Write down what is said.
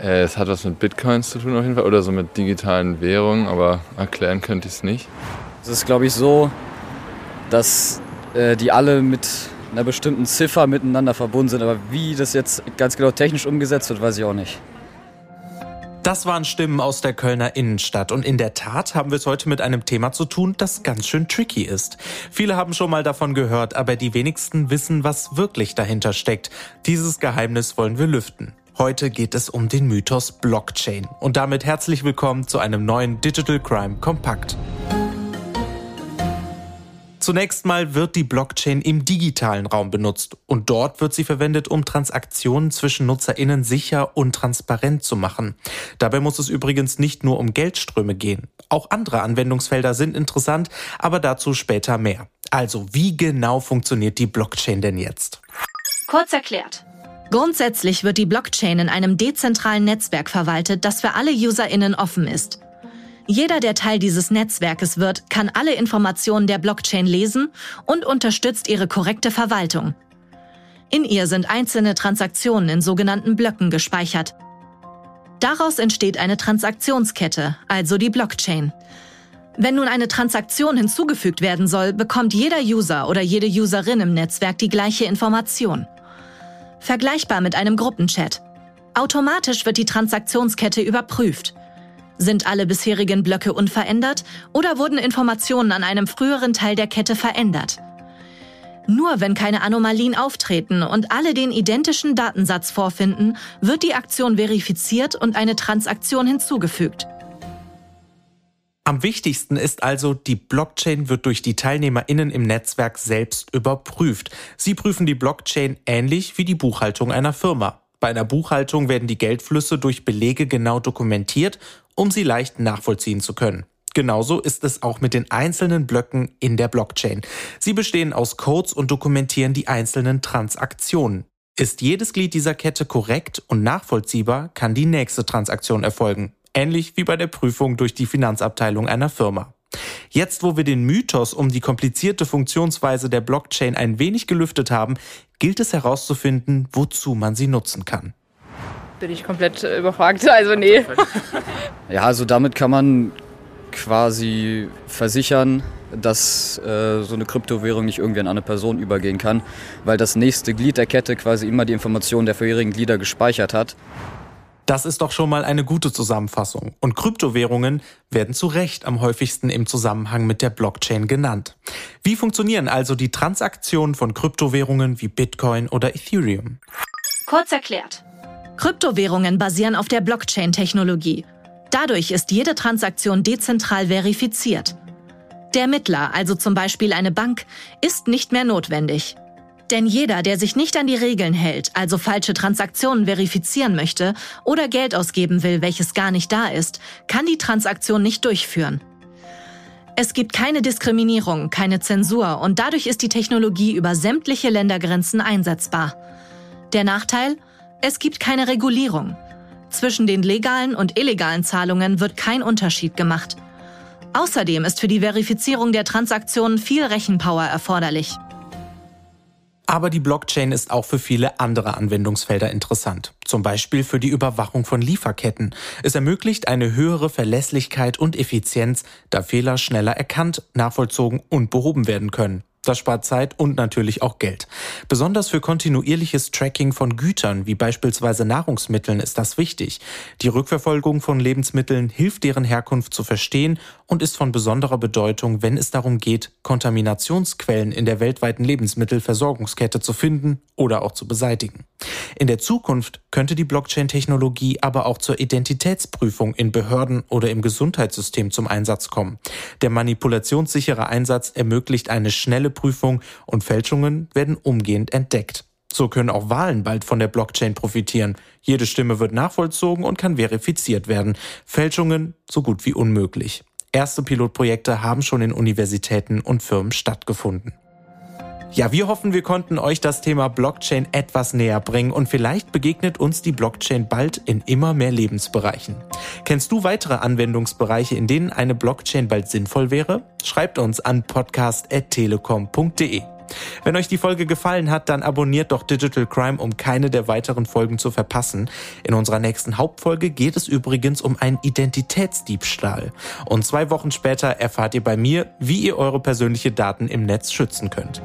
Äh, es hat was mit Bitcoins zu tun auf jeden Fall oder so mit digitalen Währungen, aber erklären könnte ich es nicht. Es ist, glaube ich, so, dass äh, die alle mit einer bestimmten Ziffer miteinander verbunden sind. Aber wie das jetzt ganz genau technisch umgesetzt wird, weiß ich auch nicht. Das waren Stimmen aus der Kölner Innenstadt und in der Tat haben wir es heute mit einem Thema zu tun, das ganz schön tricky ist. Viele haben schon mal davon gehört, aber die wenigsten wissen, was wirklich dahinter steckt. Dieses Geheimnis wollen wir lüften. Heute geht es um den Mythos Blockchain und damit herzlich willkommen zu einem neuen Digital Crime Kompakt. Zunächst mal wird die Blockchain im digitalen Raum benutzt und dort wird sie verwendet, um Transaktionen zwischen Nutzerinnen sicher und transparent zu machen. Dabei muss es übrigens nicht nur um Geldströme gehen. Auch andere Anwendungsfelder sind interessant, aber dazu später mehr. Also, wie genau funktioniert die Blockchain denn jetzt? Kurz erklärt. Grundsätzlich wird die Blockchain in einem dezentralen Netzwerk verwaltet, das für alle UserInnen offen ist. Jeder, der Teil dieses Netzwerkes wird, kann alle Informationen der Blockchain lesen und unterstützt ihre korrekte Verwaltung. In ihr sind einzelne Transaktionen in sogenannten Blöcken gespeichert. Daraus entsteht eine Transaktionskette, also die Blockchain. Wenn nun eine Transaktion hinzugefügt werden soll, bekommt jeder User oder jede Userin im Netzwerk die gleiche Information. Vergleichbar mit einem Gruppenchat. Automatisch wird die Transaktionskette überprüft. Sind alle bisherigen Blöcke unverändert oder wurden Informationen an einem früheren Teil der Kette verändert? Nur wenn keine Anomalien auftreten und alle den identischen Datensatz vorfinden, wird die Aktion verifiziert und eine Transaktion hinzugefügt. Am wichtigsten ist also, die Blockchain wird durch die TeilnehmerInnen im Netzwerk selbst überprüft. Sie prüfen die Blockchain ähnlich wie die Buchhaltung einer Firma. Bei einer Buchhaltung werden die Geldflüsse durch Belege genau dokumentiert um sie leicht nachvollziehen zu können. Genauso ist es auch mit den einzelnen Blöcken in der Blockchain. Sie bestehen aus Codes und dokumentieren die einzelnen Transaktionen. Ist jedes Glied dieser Kette korrekt und nachvollziehbar, kann die nächste Transaktion erfolgen. Ähnlich wie bei der Prüfung durch die Finanzabteilung einer Firma. Jetzt, wo wir den Mythos um die komplizierte Funktionsweise der Blockchain ein wenig gelüftet haben, gilt es herauszufinden, wozu man sie nutzen kann bin ich komplett äh, überfragt. Also nee. Ja, also damit kann man quasi versichern, dass äh, so eine Kryptowährung nicht irgendwie an eine Person übergehen kann, weil das nächste Glied der Kette quasi immer die Informationen der vorherigen Glieder gespeichert hat. Das ist doch schon mal eine gute Zusammenfassung. Und Kryptowährungen werden zu Recht am häufigsten im Zusammenhang mit der Blockchain genannt. Wie funktionieren also die Transaktionen von Kryptowährungen wie Bitcoin oder Ethereum? Kurz erklärt. Kryptowährungen basieren auf der Blockchain-Technologie. Dadurch ist jede Transaktion dezentral verifiziert. Der Mittler, also zum Beispiel eine Bank, ist nicht mehr notwendig. Denn jeder, der sich nicht an die Regeln hält, also falsche Transaktionen verifizieren möchte oder Geld ausgeben will, welches gar nicht da ist, kann die Transaktion nicht durchführen. Es gibt keine Diskriminierung, keine Zensur und dadurch ist die Technologie über sämtliche Ländergrenzen einsetzbar. Der Nachteil? Es gibt keine Regulierung. Zwischen den legalen und illegalen Zahlungen wird kein Unterschied gemacht. Außerdem ist für die Verifizierung der Transaktionen viel Rechenpower erforderlich. Aber die Blockchain ist auch für viele andere Anwendungsfelder interessant. Zum Beispiel für die Überwachung von Lieferketten. Es ermöglicht eine höhere Verlässlichkeit und Effizienz, da Fehler schneller erkannt, nachvollzogen und behoben werden können. Das spart Zeit und natürlich auch Geld. Besonders für kontinuierliches Tracking von Gütern, wie beispielsweise Nahrungsmitteln, ist das wichtig. Die Rückverfolgung von Lebensmitteln hilft deren Herkunft zu verstehen und ist von besonderer Bedeutung, wenn es darum geht, Kontaminationsquellen in der weltweiten Lebensmittelversorgungskette zu finden oder auch zu beseitigen. In der Zukunft könnte die Blockchain-Technologie aber auch zur Identitätsprüfung in Behörden oder im Gesundheitssystem zum Einsatz kommen. Der manipulationssichere Einsatz ermöglicht eine schnelle Prüfung und Fälschungen werden umgehend entdeckt. So können auch Wahlen bald von der Blockchain profitieren. Jede Stimme wird nachvollzogen und kann verifiziert werden. Fälschungen so gut wie unmöglich. Erste Pilotprojekte haben schon in Universitäten und Firmen stattgefunden. Ja, wir hoffen, wir konnten euch das Thema Blockchain etwas näher bringen und vielleicht begegnet uns die Blockchain bald in immer mehr Lebensbereichen. Kennst du weitere Anwendungsbereiche, in denen eine Blockchain bald sinnvoll wäre? Schreibt uns an podcast.telekom.de. Wenn euch die Folge gefallen hat, dann abonniert doch Digital Crime, um keine der weiteren Folgen zu verpassen. In unserer nächsten Hauptfolge geht es übrigens um einen Identitätsdiebstahl. Und zwei Wochen später erfahrt ihr bei mir, wie ihr eure persönliche Daten im Netz schützen könnt.